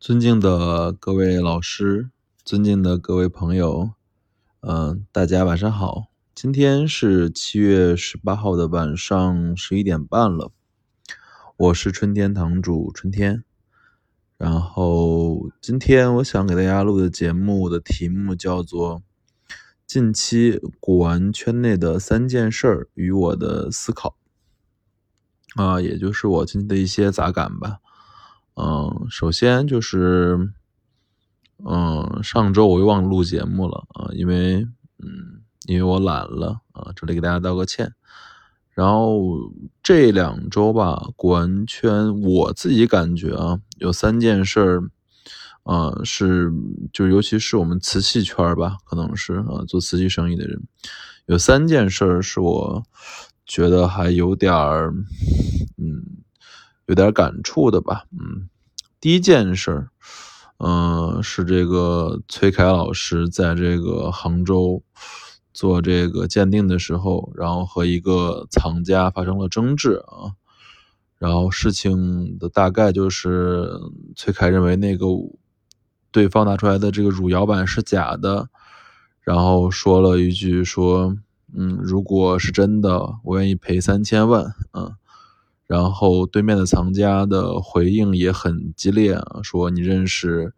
尊敬的各位老师，尊敬的各位朋友，嗯、大家晚上好。今天是七月十八号的晚上十一点半了，我是春天堂主春天。然后今天我想给大家录的节目的题目叫做“近期古玩圈内的三件事儿与我的思考”，啊、也就是我近期的一些杂感吧。嗯，首先就是，嗯，上周我又忘录节目了啊，因为，嗯，因为我懒了啊，这里给大家道个歉。然后这两周吧，古玩圈我自己感觉啊，有三件事儿，啊，是就尤其是我们瓷器圈吧，可能是啊，做瓷器生意的人，有三件事儿是我觉得还有点儿，嗯，有点感触的吧，嗯，第一件事儿，嗯、是这个崔凯老师在这个杭州做这个鉴定的时候，然后和一个藏家发生了争执啊，然后事情的大概就是崔凯认为那个对方拿出来的这个汝窑版是假的，然后说了一句说，嗯，如果是真的，我愿意赔三千万，嗯。然后对面的藏家的回应也很激烈啊，说你认识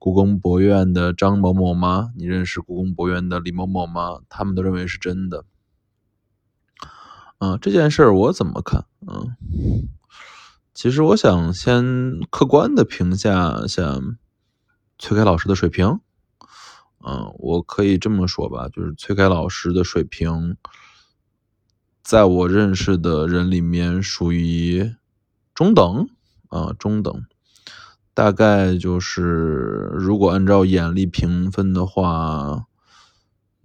故宫博物院的张某某吗？你认识故宫博物院的李某某吗？他们都认为是真的。嗯、这件事儿我怎么看？嗯，其实我想先客观的评价一下崔凯老师的水平。嗯，我可以这么说吧，就是崔凯老师的水平，在我认识的人里面属于中等啊，中等。大概就是，如果按照眼力评分的话，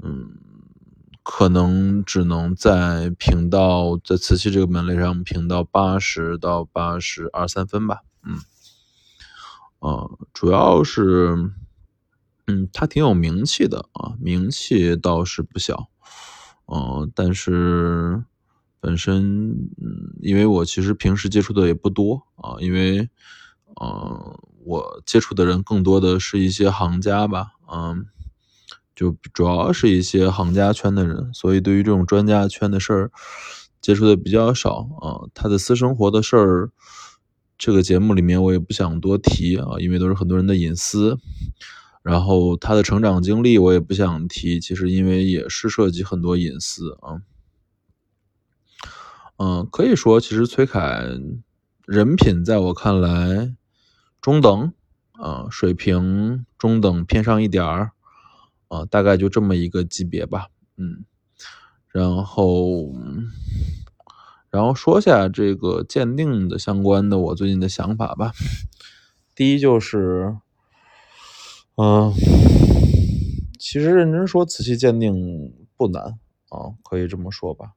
嗯，可能只能在评到在瓷器这个门类上评到八十到八十二三分吧。嗯，呃，主要是，嗯，他挺有名气的啊，名气倒是不小。嗯、但是本身，嗯，因为我其实平时接触的也不多啊，因为，呃，我接触的人更多的是一些行家吧，嗯，就主要是一些行家圈的人，所以对于这种专家圈的事儿，接触的比较少啊。他的私生活的事儿，这个节目里面我也不想多提啊，因为都是很多人的隐私。然后他的成长经历我也不想提，其实因为也是涉及很多隐私啊。嗯，可以说，其实崔凯人品在我看来中等，啊，水平中等偏上一点儿，啊，大概就这么一个级别吧，嗯。然后，然后说下这个鉴定的相关的我最近的想法吧。第一就是，嗯、其实认真说，瓷器鉴定不难啊，可以这么说吧。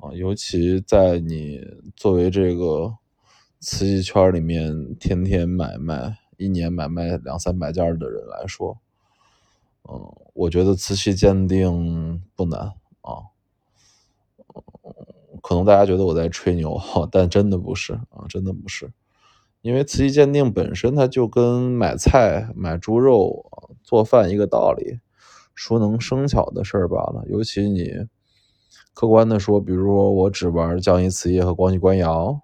啊，尤其在你作为这个瓷器圈里面天天买卖，一年买卖两三百件的人来说，嗯，我觉得瓷器鉴定不难啊。可能大家觉得我在吹牛，但真的不是啊，真的不是。因为瓷器鉴定本身它就跟买菜、买猪肉、做饭一个道理，熟能生巧的事儿罢了。尤其你客观的说，比如说我只玩降一瓷业和光绪官窑，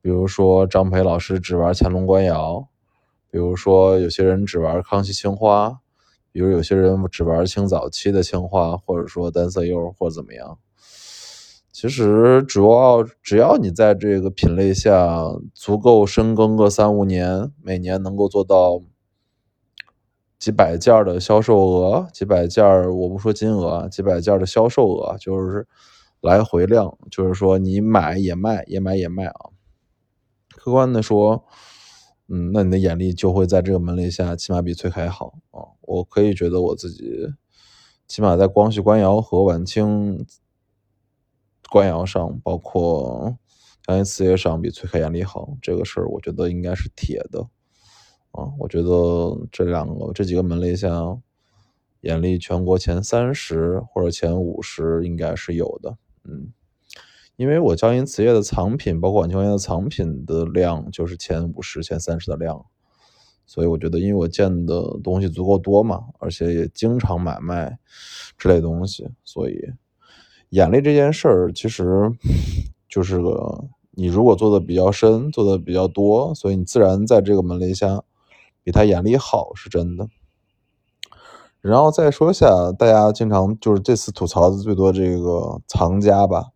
比如说张培老师只玩乾隆官窑，比如说有些人只玩康熙青花，比如有些人只玩清早期的青花，或者说单色釉或者怎么样。其实主要只要你在这个品类下足够深耕个三五年，每年能够做到几百件的销售额，几百件我不说金额，几百件的销售额，就是来回量，就是说你买也卖，也买也卖啊。客观的说，嗯，那你的眼力就会在这个门类下起码比崔凯好啊。我可以觉得我自己起码在光绪官窑和晚清官窑上，包括匠业瓷业上比崔凯眼力好，这个事儿我觉得应该是铁的啊。我觉得这两个这几个门类下，眼力全国前三十或者前五十应该是有的，嗯。因为我江阴瓷业的藏品，包括晚清官窑的藏品的量，就是前五十、前三十的量，所以我觉得，因为我见的东西足够多嘛，而且也经常买卖这类东西，所以眼力这件事儿其实 就是个你如果做的比较深，做的比较多，所以你自然在这个门类下比他眼力好是真的。然后再说一下，大家经常就是这次吐槽的最多这个藏家吧，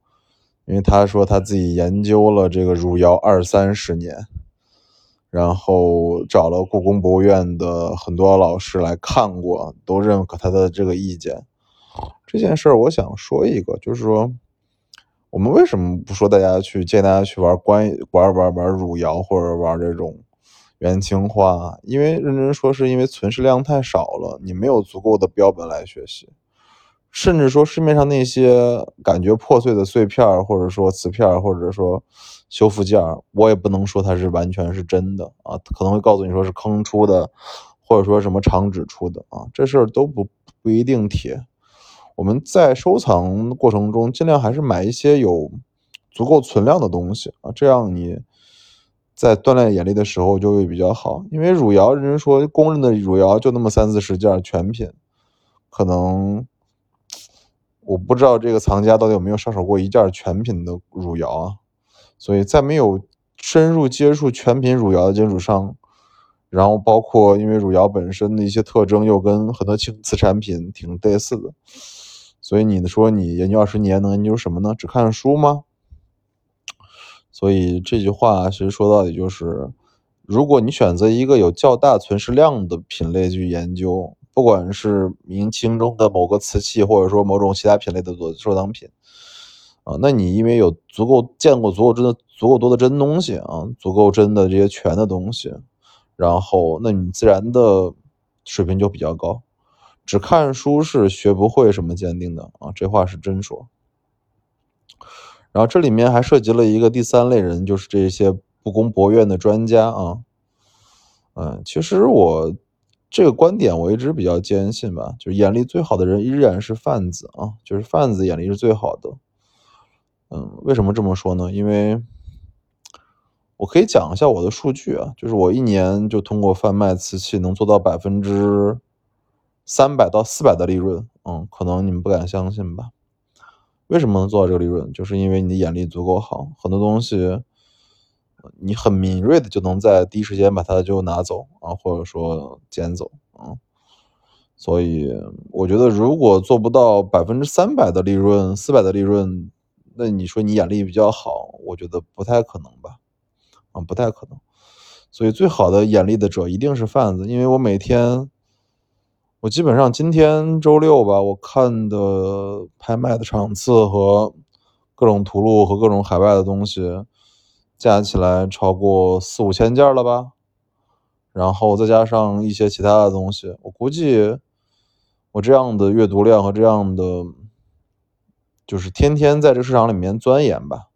因为他说他自己研究了这个汝窑二三十年。然后找了故宫博物院的很多老师来看过，都认可他的这个意见。这件事儿，我想说一个，就是说，我们为什么不说大家去建议大家去玩关玩玩玩汝窑或者玩这种元青花？因为认真说，是因为存世量太少了，你没有足够的标本来学习。甚至说市面上那些感觉破碎的碎片或者说瓷片或者说修复件我也不能说它是完全是真的啊，可能会告诉你说是坑出的，或者说什么厂址出的啊，这事儿都不不一定铁。我们在收藏过程中，尽量还是买一些有足够存量的东西啊，这样你在锻炼眼力的时候就会比较好。因为汝窑，人说公认的汝窑就那么三四十件全品，可能。我不知道这个藏家到底有没有上手过一件全品的汝窑啊，所以在没有深入接触全品汝窑的金属上，然后包括因为汝窑本身的一些特征又跟很多青瓷产品挺类似的，所以你说你研究二十年能研究什么呢？只看书吗？所以这句话其实说到底就是，如果你选择一个有较大存世量的品类去研究。不管是明清中的某个瓷器，或者说某种其他品类的收收藏品，啊，那你因为有足够见过足够真的足够多的真东西啊，足够真的这些全的东西，然后那你自然的水平就比较高。只看书是学不会什么鉴定的啊，这话是真说。然后这里面还涉及了一个第三类人，就是这些不公博院的专家啊，嗯，其实我。这个观点我一直比较坚信吧，就是眼力最好的人依然是贩子啊，就是贩子眼力是最好的。嗯，为什么这么说呢？因为我可以讲一下我的数据啊，就是我一年就通过贩卖瓷器能做到百分之三百到四百的利润。嗯，可能你们不敢相信吧？为什么能做到这个利润？就是因为你的眼力足够好，很多东西。你很敏锐的就能在第一时间把它就拿走啊，或者说捡走啊，所以我觉得如果做不到百分之三百的利润、四百的利润，那你说你眼力比较好，我觉得不太可能吧？啊，不太可能。所以最好的眼力的者一定是贩子，因为我每天，我基本上今天周六吧，我看的拍卖的场次和各种图录和各种海外的东西。加起来超过四五千件了吧，然后再加上一些其他的东西，我估计我这样的阅读量和这样的，就是天天在这市场里面钻研吧。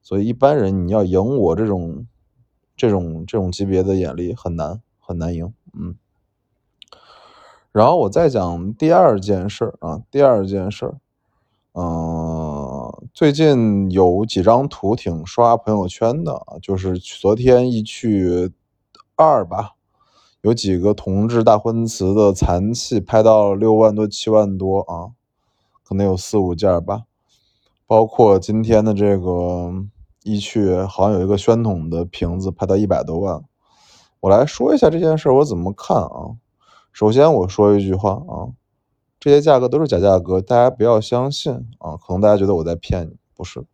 所以一般人你要赢我这种这种这种级别的眼力很难很难赢，嗯。然后我再讲第二件事啊，第二件事，嗯。最近有几张图挺刷朋友圈的，就是昨天一去二吧，有几个同治大婚瓷的残器拍到六万多、七万多啊，可能有四五件吧。包括今天的这个一去，好像有一个宣统的瓶子拍到一百多万。我来说一下这件事我怎么看啊？首先我说一句话啊。这些价格都是假价格，大家不要相信啊！可能大家觉得我在骗你，不是，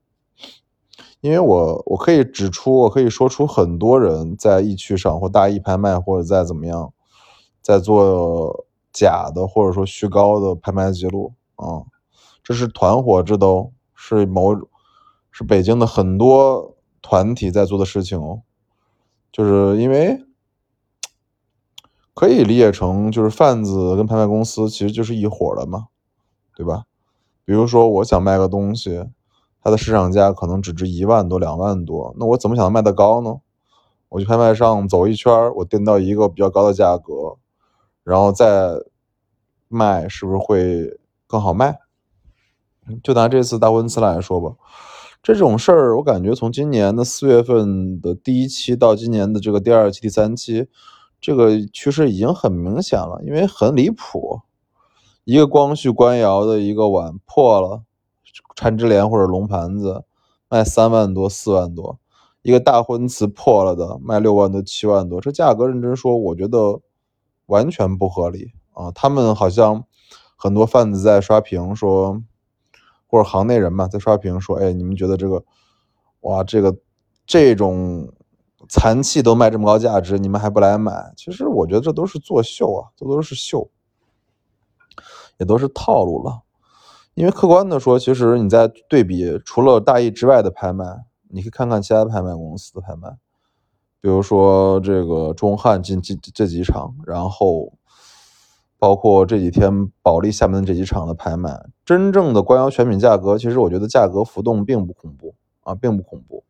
因为我我可以指出，我可以说出很多人在易趣上或大易拍卖或者在怎么样，在做假的或者说虚高的拍卖记录啊！这是团伙制的哦，是某是北京的很多团体在做的事情哦，就是因为。可以理解成就是贩子跟拍卖公司其实就是一伙的嘛，对吧？比如说我想卖个东西，它的市场价可能只值一万多、两万多，那我怎么想卖得高呢？我去拍卖上走一圈，我定到一个比较高的价格，然后再卖，是不是会更好卖？就拿这次大婚瓷来说吧，这种事儿我感觉从今年的四月份的第一期到今年的这个第二期、第三期。这个趋势已经很明显了，因为很离谱，一个光绪官窑的一个碗破了，缠枝莲或者龙盘子卖三万多、四万多，一个大婚瓷破了的卖六万多、七万多，这价格认真说，我觉得完全不合理啊！他们好像很多贩子在刷屏说。或者行内人嘛，在刷屏说：“哎，你们觉得这个，哇，这个这种残器都卖这么高价值，你们还不来买？”其实我觉得这都是作秀啊，这都是秀，也都是套路了。因为客观的说，其实你在对比除了大亿之外的拍卖，你可以看看其他拍卖公司的拍卖，比如说这个中汉近近这几场，然后。包括这几天保利厦门这几场的拍卖，真正的官窑全品价格，其实我觉得价格浮动并不恐怖啊，并不恐怖。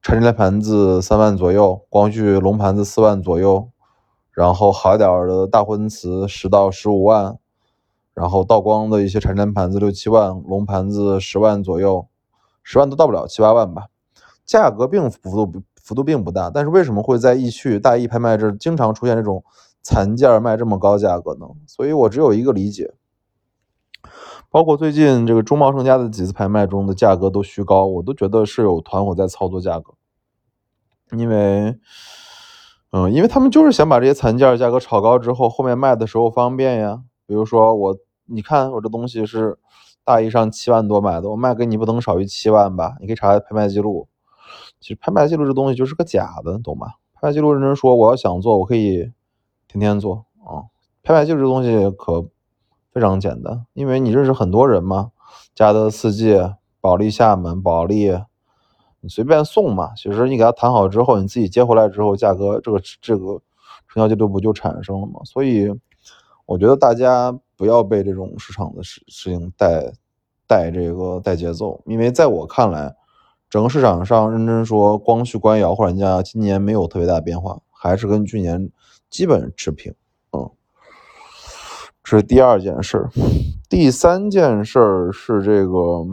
缠枝莲盘子三万左右，光绪龙盘子四万左右，然后好一点的大婚瓷十到十五万，然后道光的一些缠枝盘子六七万，龙盘子十万左右，十万都到不了七八万吧，价格并幅度幅度并不大，但是为什么会在易趣大易拍卖这经常出现这种？残件卖这么高价格呢？所以我只有一个理解，包括最近这个中茂盛家的几次拍卖中的价格都虚高，我都觉得是有团伙在操作价格，因为，嗯，因为他们就是想把这些残件价格炒高之后，后面卖的时候方便呀。比如说我，你看我这东西是大衣上七万多买的，我卖给你不能少于七万吧？你可以查下拍卖记录。其实拍卖记录这东西就是个假的，懂吧？拍卖记录认真说，我要想做，我可以。天天做啊，拍卖记录这东西可非常简单，因为你认识很多人嘛，嘉德四季、保利厦门、保利，你随便送嘛。其实你给他谈好之后，你自己接回来之后，价格这个这个成交记录不就产生了吗？所以我觉得大家不要被这种市场的事事情带带这个带节奏，因为在我看来，整个市场上认真说，光绪官窑或者人家今年没有特别大变化，还是跟去年。基本持平，是第二件事。第三件事是这个，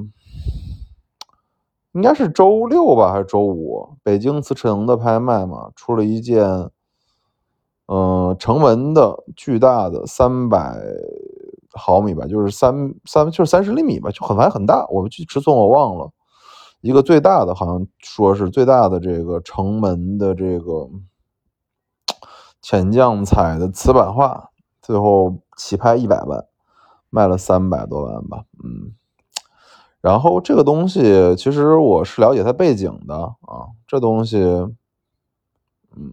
应该是周六吧，还是周五？北京瓷城的拍卖嘛，出了一件，嗯，成文的巨大的三百毫米吧，就是三三就是三十厘米吧，就很还很大。我们去尺寸我忘了，一个最大的，好像说是最大的这个城门的这个。浅绛彩的瓷板画，最后起拍一百万，卖了三百多万吧，嗯。然后这个东西其实我是了解它背景的啊，这东西，嗯，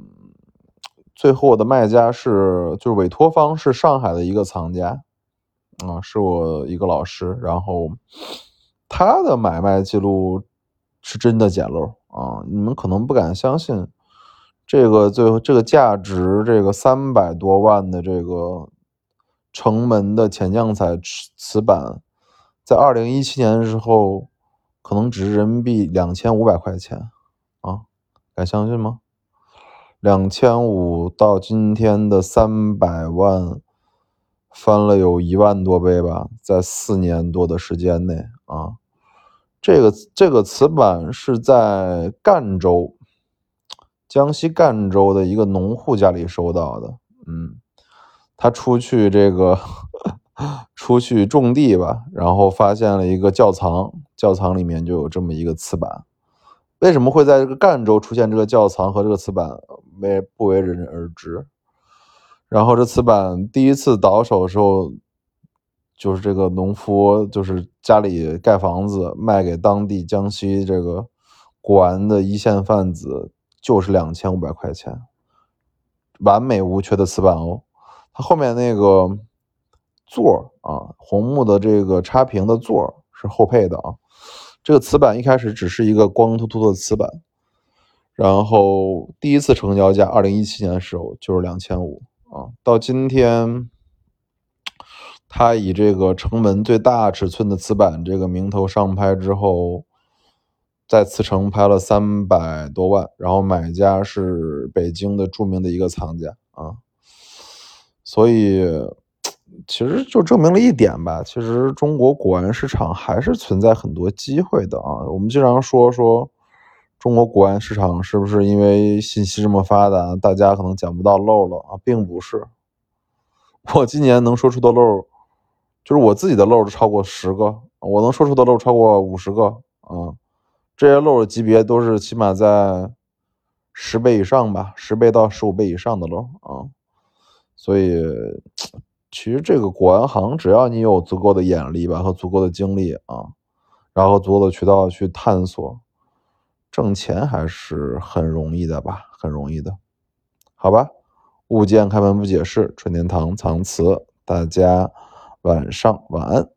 最后的卖家是就是委托方是上海的一个藏家，啊，是我一个老师，然后他的买卖记录是真的简陋啊，你们可能不敢相信。这个最后这个价值这个三百多万的这个城门的浅绛彩瓷板，在二零一七年的时候，可能值人民币两千五百块钱啊，敢相信吗？两千五到今天的三百万，翻了有一万多倍吧，在四年多的时间内啊，这个这个瓷板是在赣州。江西赣州的一个农户家里收到的，嗯，他出去这个 出去种地吧，然后发现了一个窖藏，窖藏里面就有这么一个瓷板。为什么会在这个赣州出现这个窖藏和这个瓷板，为不为人而知。然后这瓷板第一次倒手的时候，就是这个农夫就是家里盖房子卖给当地江西这个古玩的一线贩子。就是两千五百块钱，完美无缺的瓷板哦。它后面那个座儿啊，红木的这个插屏的座儿是后配的啊。这个瓷板一开始只是一个光秃秃的瓷板，然后第一次成交价二零一七年的时候就是两千五啊。到今天，它以这个城门最大尺寸的瓷板这个名头上拍之后。在慈城拍了三百多万，然后买家是北京的著名的一个藏家啊，所以其实就证明了一点吧，其实中国古玩市场还是存在很多机会的啊。我们经常说说中国古玩市场是不是因为信息这么发达，大家可能捡不到漏了啊？并不是，我今年能说出的漏，就是我自己的漏超过十个，我能说出的漏超过五十个啊。这些漏的级别都是起码在十倍以上吧，十倍到十五倍以上的漏啊。所以，其实这个国安行，只要你有足够的眼力吧和足够的精力啊，然后足够的渠道去探索。挣钱还是很容易的吧，很容易的，好吧。物件开门不解释，春天堂藏词，大家晚上晚安。